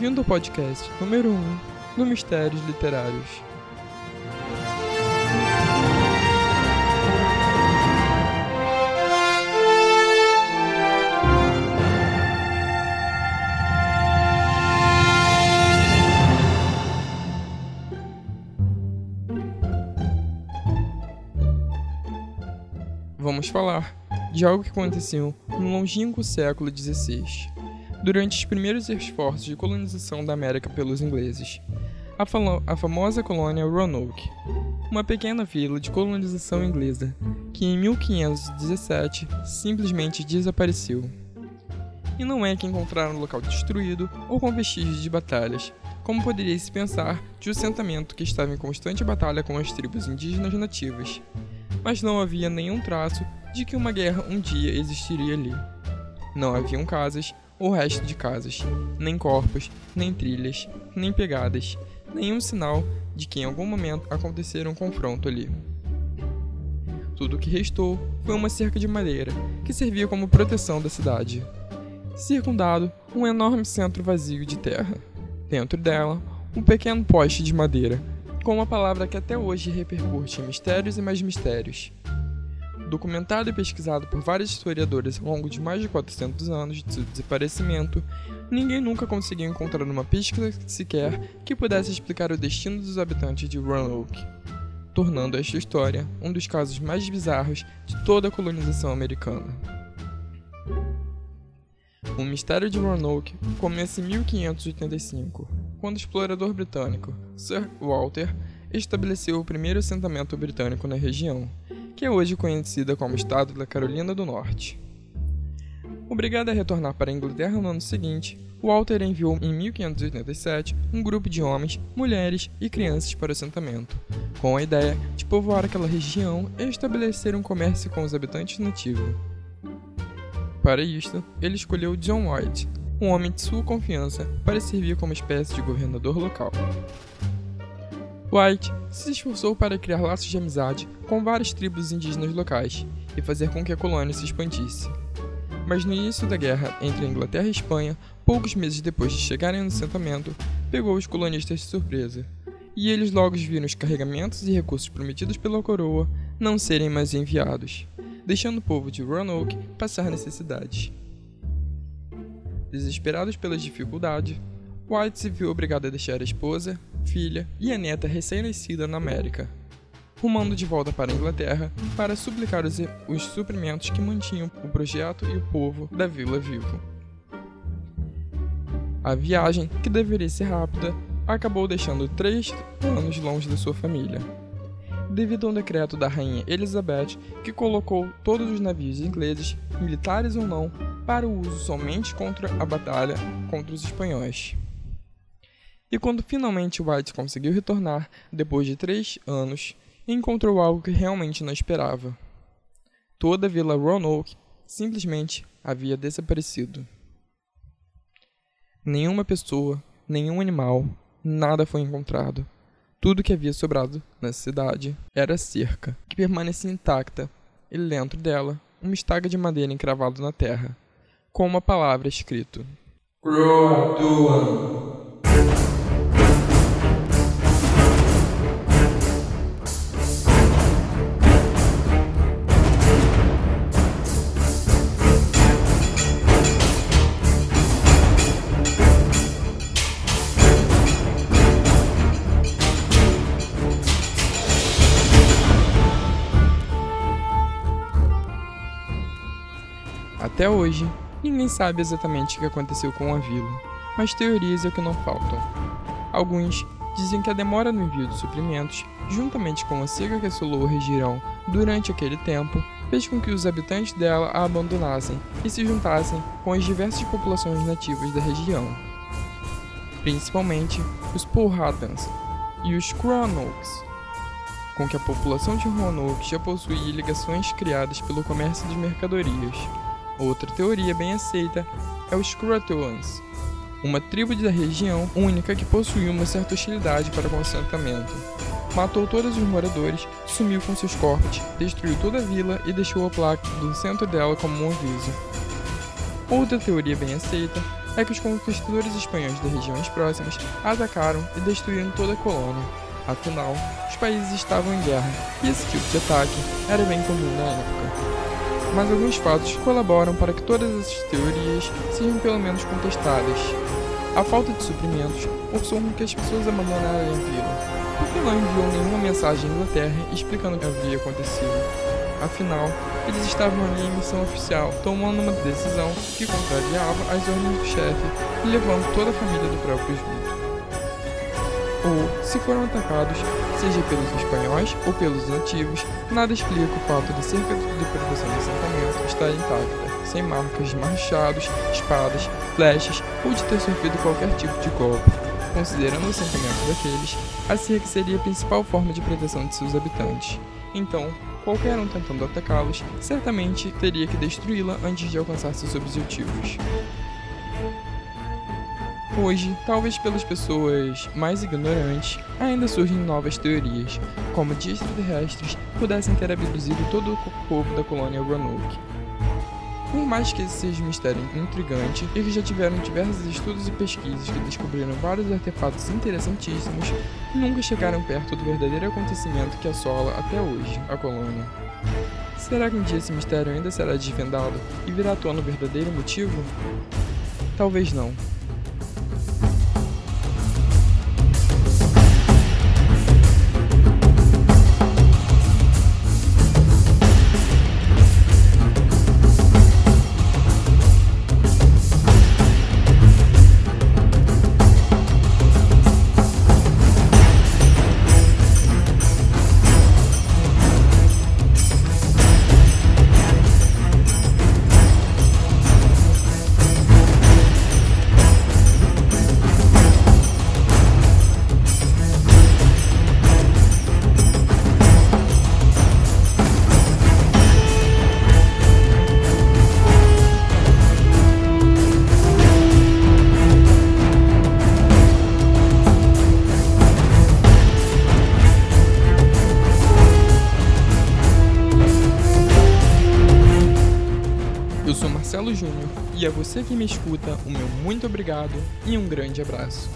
Bem-vindo ao podcast número 1 um, do Mistérios Literários. Vamos falar de algo que aconteceu no longínquo século XVI, durante os primeiros esforços de colonização da América pelos ingleses. A, a famosa colônia Roanoke, uma pequena vila de colonização inglesa que em 1517 simplesmente desapareceu. E não é que encontraram o local destruído ou com vestígios de batalhas, como poderia se pensar de um assentamento que estava em constante batalha com as tribos indígenas nativas mas não havia nenhum traço de que uma guerra um dia existiria ali. Não haviam casas ou resto de casas, nem corpos, nem trilhas, nem pegadas, nenhum sinal de que em algum momento acontecera um confronto ali. Tudo o que restou foi uma cerca de madeira que servia como proteção da cidade. Circundado um enorme centro vazio de terra. Dentro dela, um pequeno poste de madeira com uma palavra que até hoje repercute em mistérios e mais mistérios. Documentado e pesquisado por vários historiadores ao longo de mais de 400 anos de seu desaparecimento, ninguém nunca conseguiu encontrar uma pista sequer que pudesse explicar o destino dos habitantes de Roanoke, tornando esta história um dos casos mais bizarros de toda a colonização americana. O mistério de Roanoke começa em 1585, quando o explorador britânico Sir Walter estabeleceu o primeiro assentamento britânico na região, que é hoje conhecida como Estado da Carolina do Norte. Obrigado a retornar para a Inglaterra no ano seguinte, Walter enviou em 1587 um grupo de homens, mulheres e crianças para o assentamento, com a ideia de povoar aquela região e estabelecer um comércio com os habitantes nativos. Para isto, ele escolheu John White, um homem de sua confiança, para servir como espécie de governador local. White se esforçou para criar laços de amizade com várias tribos indígenas locais e fazer com que a colônia se expandisse. Mas no início da guerra entre a Inglaterra e a Espanha, poucos meses depois de chegarem no assentamento, pegou os colonistas de surpresa, e eles logo viram os carregamentos e recursos prometidos pela coroa não serem mais enviados, deixando o povo de Roanoke passar necessidades. Desesperados pelas dificuldades, White se viu obrigado a deixar a esposa, filha e a neta recém-nascida na América, rumando de volta para a Inglaterra para suplicar os, os suprimentos que mantinham o projeto e o povo da vila vivo. A viagem, que deveria ser rápida, acabou deixando três anos longe da sua família devido a um decreto da rainha Elizabeth que colocou todos os navios ingleses, militares ou não, para o uso somente contra a batalha contra os espanhóis. E quando finalmente White conseguiu retornar, depois de três anos, encontrou algo que realmente não esperava. Toda a Vila Roanoke simplesmente havia desaparecido. Nenhuma pessoa, nenhum animal, nada foi encontrado. Tudo que havia sobrado na cidade era cerca, que permanecia intacta, e dentro dela uma estaca de madeira encravada na terra, com uma palavra escrito: Croatoan. Até hoje, ninguém sabe exatamente o que aconteceu com a vila, mas teorias é o que não faltam. Alguns dizem que a demora no envio de suprimentos, juntamente com a seca que assolou a região durante aquele tempo, fez com que os habitantes dela a abandonassem e se juntassem com as diversas populações nativas da região, principalmente os Powhatans e os Cronokes, com que a população de Roanoke já possuía ligações criadas pelo comércio de mercadorias. Outra teoria bem aceita é os Croatoans, uma tribo da região única que possuía uma certa hostilidade para o assentamento. Matou todos os moradores, sumiu com seus corpos, destruiu toda a vila e deixou a placa do centro dela como um aviso. Outra teoria bem aceita é que os conquistadores espanhóis das regiões próximas atacaram e destruíram toda a colônia. Afinal, os países estavam em guerra e esse tipo de ataque era bem comum na época. Mas alguns fatos colaboram para que todas essas teorias sejam pelo menos contestadas. A falta de suprimentos forçou com que as pessoas abandonassem a vila, porque não enviou nenhuma mensagem à Inglaterra explicando o que havia acontecido. Afinal, eles estavam ali em missão oficial, tomando uma decisão que contrariava as ordens do chefe e levando toda a família do próprio junto. Ou, se foram atacados, seja pelos espanhóis ou pelos nativos, nada explica o fato de cerca de proteção do assentamento estar intacta, sem marcas de machados, espadas, flechas ou de ter sofrido qualquer tipo de golpe. Considerando o assentamento daqueles, a cerca seria a principal forma de proteção de seus habitantes. Então, qualquer um tentando atacá-los certamente teria que destruí-la antes de alcançar seus objetivos. Hoje, talvez pelas pessoas mais ignorantes, ainda surgem novas teorias, como de extraterrestres pudessem ter abduzido todo o povo da colônia Roanoke. Por mais que esse seja um mistério intrigante e que já tiveram diversos estudos e pesquisas que descobriram vários artefatos interessantíssimos, nunca chegaram perto do verdadeiro acontecimento que assola até hoje a colônia. Será que um dia esse mistério ainda será desvendado e virá à tona o verdadeiro motivo? Talvez não. E a você que me escuta, o meu muito obrigado e um grande abraço.